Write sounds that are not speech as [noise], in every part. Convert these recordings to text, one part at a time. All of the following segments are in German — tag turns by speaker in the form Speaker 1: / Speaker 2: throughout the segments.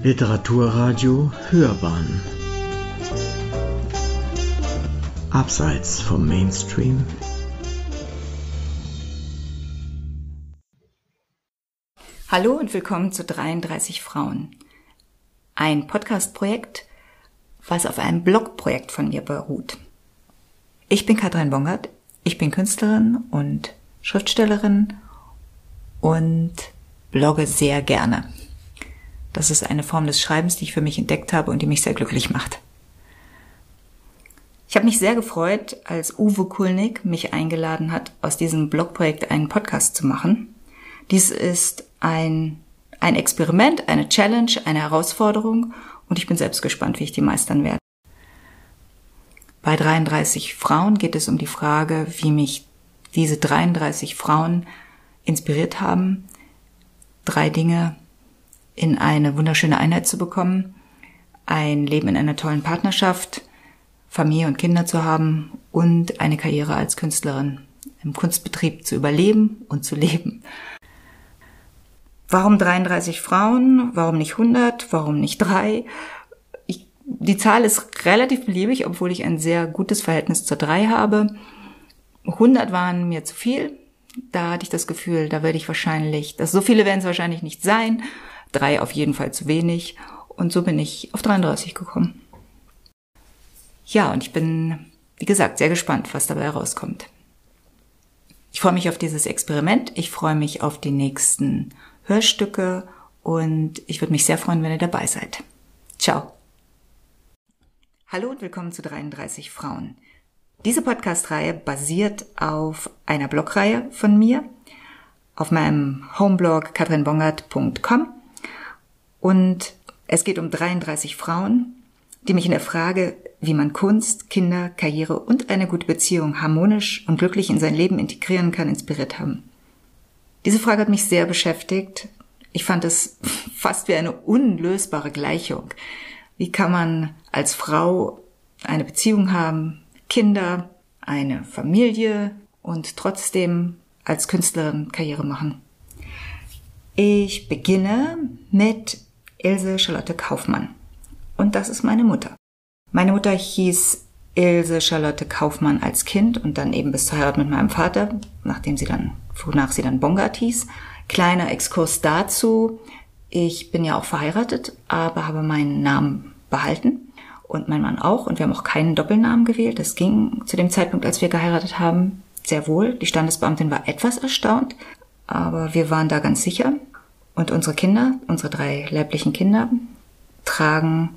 Speaker 1: Literaturradio Hörbahn Abseits vom Mainstream
Speaker 2: Hallo und willkommen zu 33 Frauen. Ein Podcast-Projekt, was auf einem Blogprojekt von mir beruht. Ich bin Katrin Bongert, ich bin Künstlerin und Schriftstellerin und blogge sehr gerne. Das ist eine Form des Schreibens, die ich für mich entdeckt habe und die mich sehr glücklich macht. Ich habe mich sehr gefreut, als Uwe Kulnig mich eingeladen hat, aus diesem Blogprojekt einen Podcast zu machen. Dies ist ein, ein Experiment, eine Challenge, eine Herausforderung und ich bin selbst gespannt, wie ich die meistern werde. Bei 33 Frauen geht es um die Frage, wie mich diese 33 Frauen inspiriert haben, drei Dinge in eine wunderschöne Einheit zu bekommen, ein Leben in einer tollen Partnerschaft, Familie und Kinder zu haben und eine Karriere als Künstlerin im Kunstbetrieb zu überleben und zu leben. Warum 33 Frauen? Warum nicht 100? Warum nicht drei? Ich, die Zahl ist relativ beliebig, obwohl ich ein sehr gutes Verhältnis zur drei habe. 100 waren mir zu viel. Da hatte ich das Gefühl, da werde ich wahrscheinlich, dass so viele werden es wahrscheinlich nicht sein. Drei auf jeden Fall zu wenig. Und so bin ich auf 33 gekommen. Ja, und ich bin, wie gesagt, sehr gespannt, was dabei herauskommt. Ich freue mich auf dieses Experiment. Ich freue mich auf die nächsten Hörstücke und ich würde mich sehr freuen, wenn ihr dabei seid. Ciao. Hallo und willkommen zu 33 Frauen. Diese Podcast-Reihe basiert auf einer Blogreihe von mir, auf meinem Homeblog katrinbongert.com und es geht um 33 Frauen, die mich in der Frage, wie man Kunst, Kinder, Karriere und eine gute Beziehung harmonisch und glücklich in sein Leben integrieren kann, inspiriert haben. Diese Frage hat mich sehr beschäftigt. Ich fand es [laughs] fast wie eine unlösbare Gleichung. Wie kann man als Frau eine Beziehung haben, Kinder, eine Familie und trotzdem als Künstlerin Karriere machen? Ich beginne mit Ilse Charlotte Kaufmann. Und das ist meine Mutter. Meine Mutter hieß Ilse Charlotte Kaufmann als Kind und dann eben bis zur Heirat mit meinem Vater, nachdem sie dann, wonach sie dann Bongard hieß. Kleiner Exkurs dazu. Ich bin ja auch verheiratet, aber habe meinen Namen behalten und mein Mann auch und wir haben auch keinen Doppelnamen gewählt. Das ging zu dem Zeitpunkt, als wir geheiratet haben, sehr wohl. Die Standesbeamtin war etwas erstaunt, aber wir waren da ganz sicher. Und unsere Kinder, unsere drei leiblichen Kinder, tragen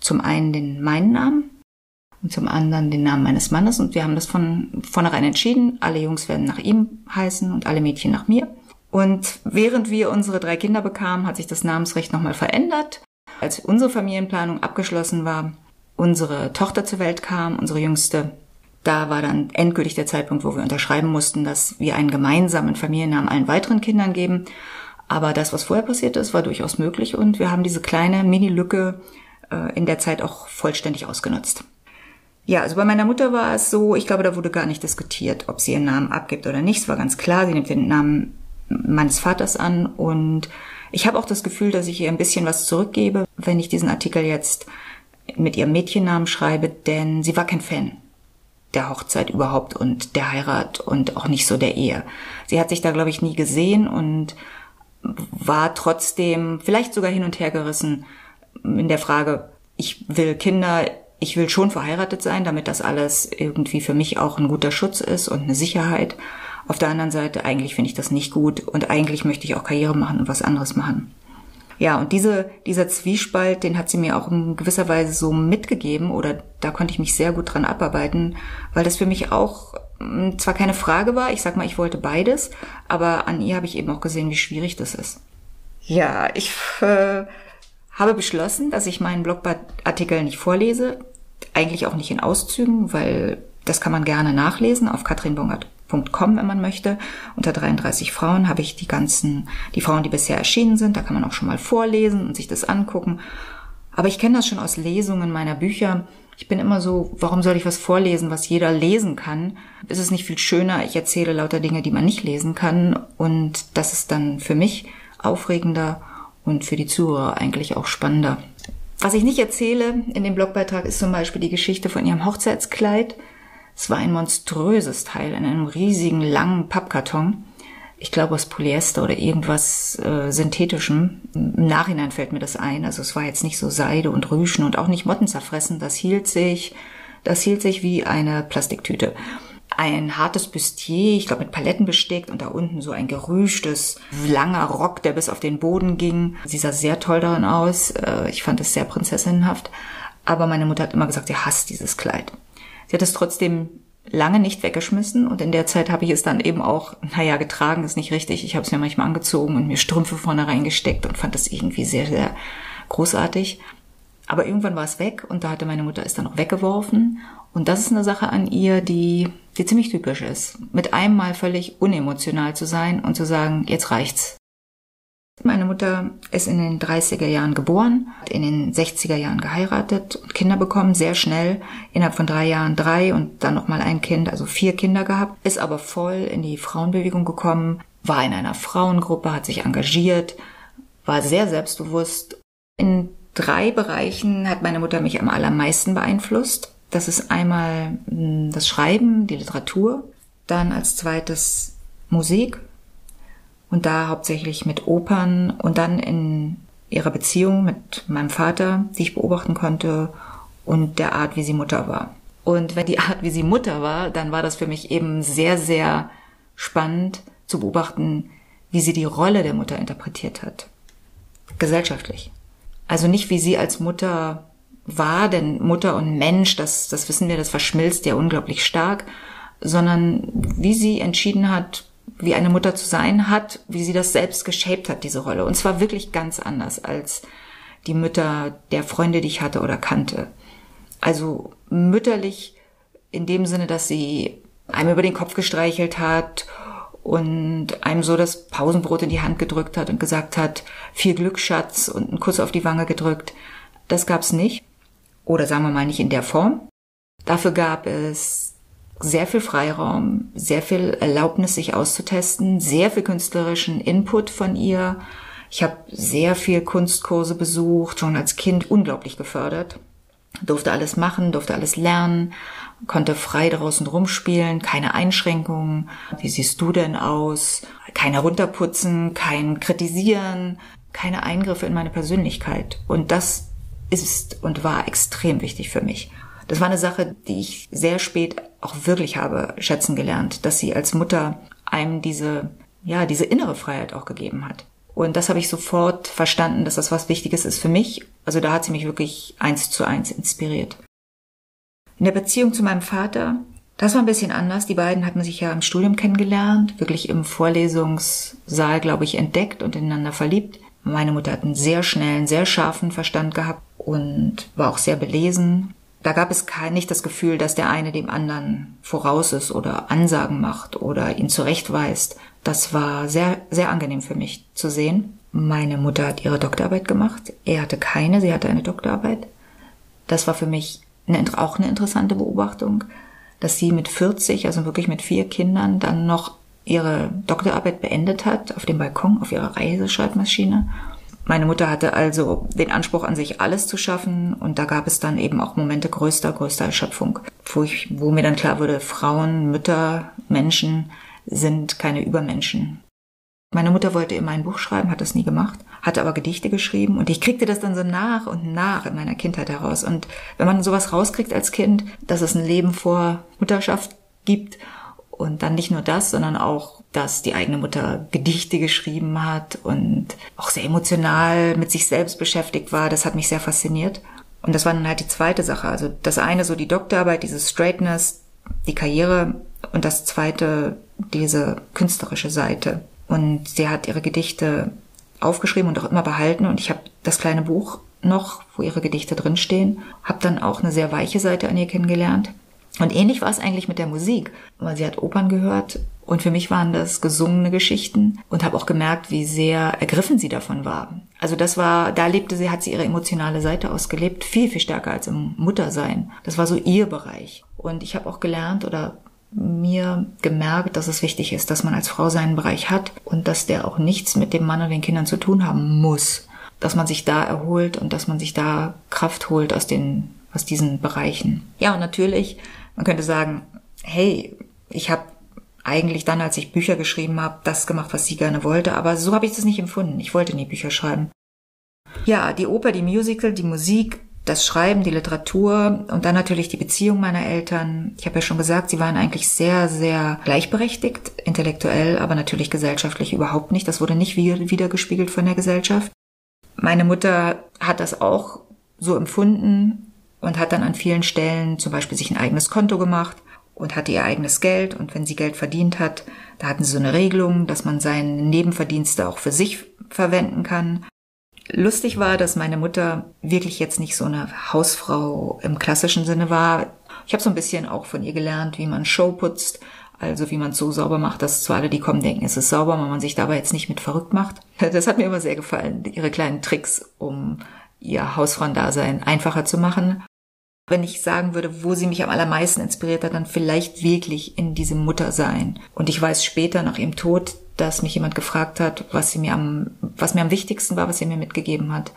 Speaker 2: zum einen den meinen Namen und zum anderen den Namen meines Mannes. Und wir haben das von vornherein entschieden. Alle Jungs werden nach ihm heißen und alle Mädchen nach mir. Und während wir unsere drei Kinder bekamen, hat sich das Namensrecht nochmal verändert. Als unsere Familienplanung abgeschlossen war, unsere Tochter zur Welt kam, unsere jüngste, da war dann endgültig der Zeitpunkt, wo wir unterschreiben mussten, dass wir einen gemeinsamen Familiennamen allen weiteren Kindern geben. Aber das, was vorher passiert ist, war durchaus möglich und wir haben diese kleine Mini-Lücke äh, in der Zeit auch vollständig ausgenutzt. Ja, also bei meiner Mutter war es so, ich glaube, da wurde gar nicht diskutiert, ob sie ihren Namen abgibt oder nicht. Es war ganz klar, sie nimmt den Namen meines Vaters an und ich habe auch das Gefühl, dass ich ihr ein bisschen was zurückgebe, wenn ich diesen Artikel jetzt mit ihrem Mädchennamen schreibe, denn sie war kein Fan der Hochzeit überhaupt und der Heirat und auch nicht so der Ehe. Sie hat sich da, glaube ich, nie gesehen und war trotzdem vielleicht sogar hin und her gerissen in der Frage, ich will Kinder, ich will schon verheiratet sein, damit das alles irgendwie für mich auch ein guter Schutz ist und eine Sicherheit. Auf der anderen Seite, eigentlich finde ich das nicht gut und eigentlich möchte ich auch Karriere machen und was anderes machen. Ja, und diese, dieser Zwiespalt, den hat sie mir auch in gewisser Weise so mitgegeben oder da konnte ich mich sehr gut dran abarbeiten, weil das für mich auch zwar keine Frage war, ich sag mal, ich wollte beides, aber an ihr habe ich eben auch gesehen, wie schwierig das ist. Ja, ich äh, habe beschlossen, dass ich meinen Blogartikel nicht vorlese, eigentlich auch nicht in Auszügen, weil das kann man gerne nachlesen auf katrinbongert.com, wenn man möchte. Unter 33 Frauen habe ich die ganzen, die Frauen, die bisher erschienen sind, da kann man auch schon mal vorlesen und sich das angucken. Aber ich kenne das schon aus Lesungen meiner Bücher. Ich bin immer so, warum soll ich was vorlesen, was jeder lesen kann? Ist es nicht viel schöner, ich erzähle lauter Dinge, die man nicht lesen kann und das ist dann für mich aufregender und für die Zuhörer eigentlich auch spannender. Was ich nicht erzähle in dem Blogbeitrag ist zum Beispiel die Geschichte von ihrem Hochzeitskleid. Es war ein monströses Teil in einem riesigen, langen Pappkarton. Ich glaube aus Polyester oder irgendwas äh, Synthetischem. Im Nachhinein fällt mir das ein. Also es war jetzt nicht so Seide und Rüschen und auch nicht Motten zerfressen. Das hielt sich, das hielt sich wie eine Plastiktüte ein hartes Bustier, ich glaube mit Paletten bestickt und da unten so ein gerüschtes, langer Rock, der bis auf den Boden ging. Sie sah sehr toll darin aus. Äh, ich fand es sehr prinzessinnenhaft. Aber meine Mutter hat immer gesagt, sie hasst dieses Kleid. Sie hat es trotzdem lange nicht weggeschmissen und in der Zeit habe ich es dann eben auch, naja, getragen ist nicht richtig. Ich habe es mir manchmal angezogen und mir Strümpfe vorne reingesteckt und fand das irgendwie sehr, sehr großartig. Aber irgendwann war es weg und da hatte meine Mutter es dann auch weggeworfen. Und das ist eine Sache an ihr, die, die ziemlich typisch ist. Mit einem Mal völlig unemotional zu sein und zu sagen, jetzt reicht's. Meine Mutter ist in den 30er Jahren geboren, hat in den 60er Jahren geheiratet und Kinder bekommen, sehr schnell, innerhalb von drei Jahren drei und dann nochmal ein Kind, also vier Kinder gehabt, ist aber voll in die Frauenbewegung gekommen, war in einer Frauengruppe, hat sich engagiert, war sehr selbstbewusst. In drei Bereichen hat meine Mutter mich am allermeisten beeinflusst. Das ist einmal hm, das Schreiben, die Literatur, dann als zweites Musik und da hauptsächlich mit Opern und dann in ihrer Beziehung mit meinem Vater, die ich beobachten konnte und der Art, wie sie Mutter war. Und wenn die Art, wie sie Mutter war, dann war das für mich eben sehr, sehr spannend zu beobachten, wie sie die Rolle der Mutter interpretiert hat. Gesellschaftlich. Also nicht, wie sie als Mutter war, denn Mutter und Mensch, das, das wissen wir, das verschmilzt ja unglaublich stark, sondern wie sie entschieden hat, wie eine Mutter zu sein hat, wie sie das selbst geshaped hat, diese Rolle. Und zwar wirklich ganz anders als die Mütter der Freunde, die ich hatte oder kannte. Also mütterlich in dem Sinne, dass sie einem über den Kopf gestreichelt hat und einem so das Pausenbrot in die Hand gedrückt hat und gesagt hat, viel Glück, Schatz, und einen Kuss auf die Wange gedrückt. Das gab's nicht. Oder sagen wir mal nicht in der Form. Dafür gab es sehr viel Freiraum, sehr viel Erlaubnis, sich auszutesten, sehr viel künstlerischen Input von ihr. Ich habe sehr viel Kunstkurse besucht, schon als Kind unglaublich gefördert. Durfte alles machen, durfte alles lernen, konnte frei draußen rumspielen, keine Einschränkungen. Wie siehst du denn aus? Kein herunterputzen, kein kritisieren, keine Eingriffe in meine Persönlichkeit. Und das ist und war extrem wichtig für mich. Das war eine Sache, die ich sehr spät auch wirklich habe schätzen gelernt, dass sie als Mutter einem diese, ja, diese innere Freiheit auch gegeben hat. Und das habe ich sofort verstanden, dass das was Wichtiges ist für mich. Also da hat sie mich wirklich eins zu eins inspiriert. In der Beziehung zu meinem Vater, das war ein bisschen anders. Die beiden hatten sich ja im Studium kennengelernt, wirklich im Vorlesungssaal, glaube ich, entdeckt und ineinander verliebt. Meine Mutter hat einen sehr schnellen, sehr scharfen Verstand gehabt und war auch sehr belesen. Da gab es kein, nicht das Gefühl, dass der eine dem anderen voraus ist oder Ansagen macht oder ihn zurechtweist. Das war sehr, sehr angenehm für mich zu sehen. Meine Mutter hat ihre Doktorarbeit gemacht. Er hatte keine, sie hatte eine Doktorarbeit. Das war für mich eine, auch eine interessante Beobachtung, dass sie mit 40, also wirklich mit vier Kindern, dann noch ihre Doktorarbeit beendet hat auf dem Balkon, auf ihrer Reiseschreibmaschine. Meine Mutter hatte also den Anspruch an sich, alles zu schaffen und da gab es dann eben auch Momente größter, größter Erschöpfung, wo, ich, wo mir dann klar wurde, Frauen, Mütter, Menschen sind keine Übermenschen. Meine Mutter wollte immer ein Buch schreiben, hat das nie gemacht, hatte aber Gedichte geschrieben und ich kriegte das dann so nach und nach in meiner Kindheit heraus. Und wenn man sowas rauskriegt als Kind, dass es ein Leben vor Mutterschaft gibt und dann nicht nur das, sondern auch, dass die eigene Mutter Gedichte geschrieben hat und auch sehr emotional mit sich selbst beschäftigt war, das hat mich sehr fasziniert. Und das war dann halt die zweite Sache. Also das eine so die Doktorarbeit, dieses Straightness, die Karriere und das zweite diese künstlerische Seite. Und sie hat ihre Gedichte aufgeschrieben und auch immer behalten. Und ich habe das kleine Buch noch, wo ihre Gedichte drinstehen. Habe dann auch eine sehr weiche Seite an ihr kennengelernt. Und ähnlich war es eigentlich mit der Musik, weil sie hat Opern gehört und für mich waren das gesungene Geschichten und habe auch gemerkt, wie sehr ergriffen sie davon war. Also das war, da lebte sie, hat sie ihre emotionale Seite ausgelebt, viel, viel stärker als im Muttersein. Das war so ihr Bereich. Und ich habe auch gelernt oder mir gemerkt, dass es wichtig ist, dass man als Frau seinen Bereich hat und dass der auch nichts mit dem Mann und den Kindern zu tun haben muss. dass man sich da erholt und dass man sich da Kraft holt aus den, aus diesen Bereichen. Ja, und natürlich, man könnte sagen, hey, ich habe eigentlich dann, als ich Bücher geschrieben habe, das gemacht, was sie gerne wollte, aber so habe ich das nicht empfunden. Ich wollte nie Bücher schreiben. Ja, die Oper, die Musical, die Musik, das Schreiben, die Literatur und dann natürlich die Beziehung meiner Eltern. Ich habe ja schon gesagt, sie waren eigentlich sehr, sehr gleichberechtigt, intellektuell, aber natürlich gesellschaftlich überhaupt nicht. Das wurde nicht wiedergespiegelt von der Gesellschaft. Meine Mutter hat das auch so empfunden und hat dann an vielen Stellen zum Beispiel sich ein eigenes Konto gemacht und hatte ihr eigenes Geld und wenn sie Geld verdient hat, da hatten sie so eine Regelung, dass man seine Nebenverdienste auch für sich verwenden kann. Lustig war, dass meine Mutter wirklich jetzt nicht so eine Hausfrau im klassischen Sinne war. Ich habe so ein bisschen auch von ihr gelernt, wie man Show putzt, also wie man es so sauber macht, dass zu alle, die kommen, denken, es ist sauber, wenn man sich dabei jetzt nicht mit verrückt macht. [laughs] Das hat mir immer sehr gefallen, ihre kleinen Tricks, um ihr Hausfrauendasein einfacher zu machen. Wenn ich sagen würde, wo sie mich am allermeisten inspiriert hat, dann vielleicht wirklich in diesem Muttersein. Und ich weiß später nach ihrem Tod, dass mich jemand gefragt hat, was sie mir am, was mir am wichtigsten war, was sie mir mitgegeben hat.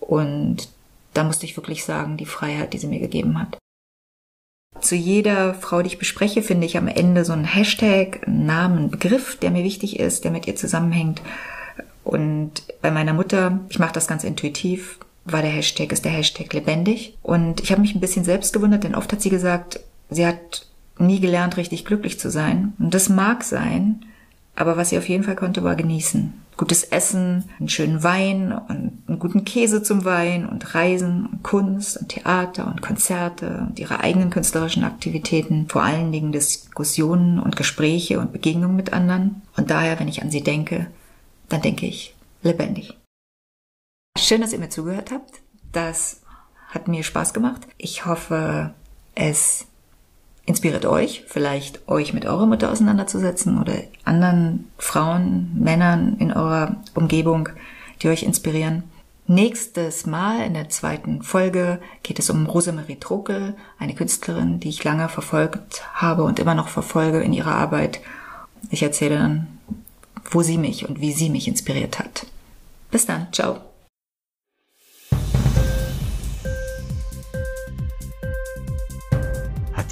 Speaker 2: Und da musste ich wirklich sagen, die Freiheit, die sie mir gegeben hat. Zu jeder Frau, die ich bespreche, finde ich am Ende so einen Hashtag, einen Namen, einen Begriff, der mir wichtig ist, der mit ihr zusammenhängt. Und bei meiner Mutter, ich mache das ganz intuitiv, war der Hashtag, ist der Hashtag lebendig. Und ich habe mich ein bisschen selbst gewundert, denn oft hat sie gesagt, sie hat nie gelernt, richtig glücklich zu sein. Und das mag sein, aber was sie auf jeden Fall konnte, war genießen. Gutes Essen, einen schönen Wein und einen guten Käse zum Wein und Reisen und Kunst und Theater und Konzerte und ihre eigenen künstlerischen Aktivitäten, vor allen Dingen Diskussionen und Gespräche und Begegnungen mit anderen. Und daher, wenn ich an sie denke, dann denke ich lebendig. Schön, dass ihr mir zugehört habt. Das hat mir Spaß gemacht. Ich hoffe, es inspiriert euch, vielleicht euch mit eurer Mutter auseinanderzusetzen oder anderen Frauen, Männern in eurer Umgebung, die euch inspirieren. Nächstes Mal in der zweiten Folge geht es um Rosemarie Trokel, eine Künstlerin, die ich lange verfolgt habe und immer noch verfolge in ihrer Arbeit. Ich erzähle dann, wo sie mich und wie sie mich inspiriert hat. Bis dann, ciao.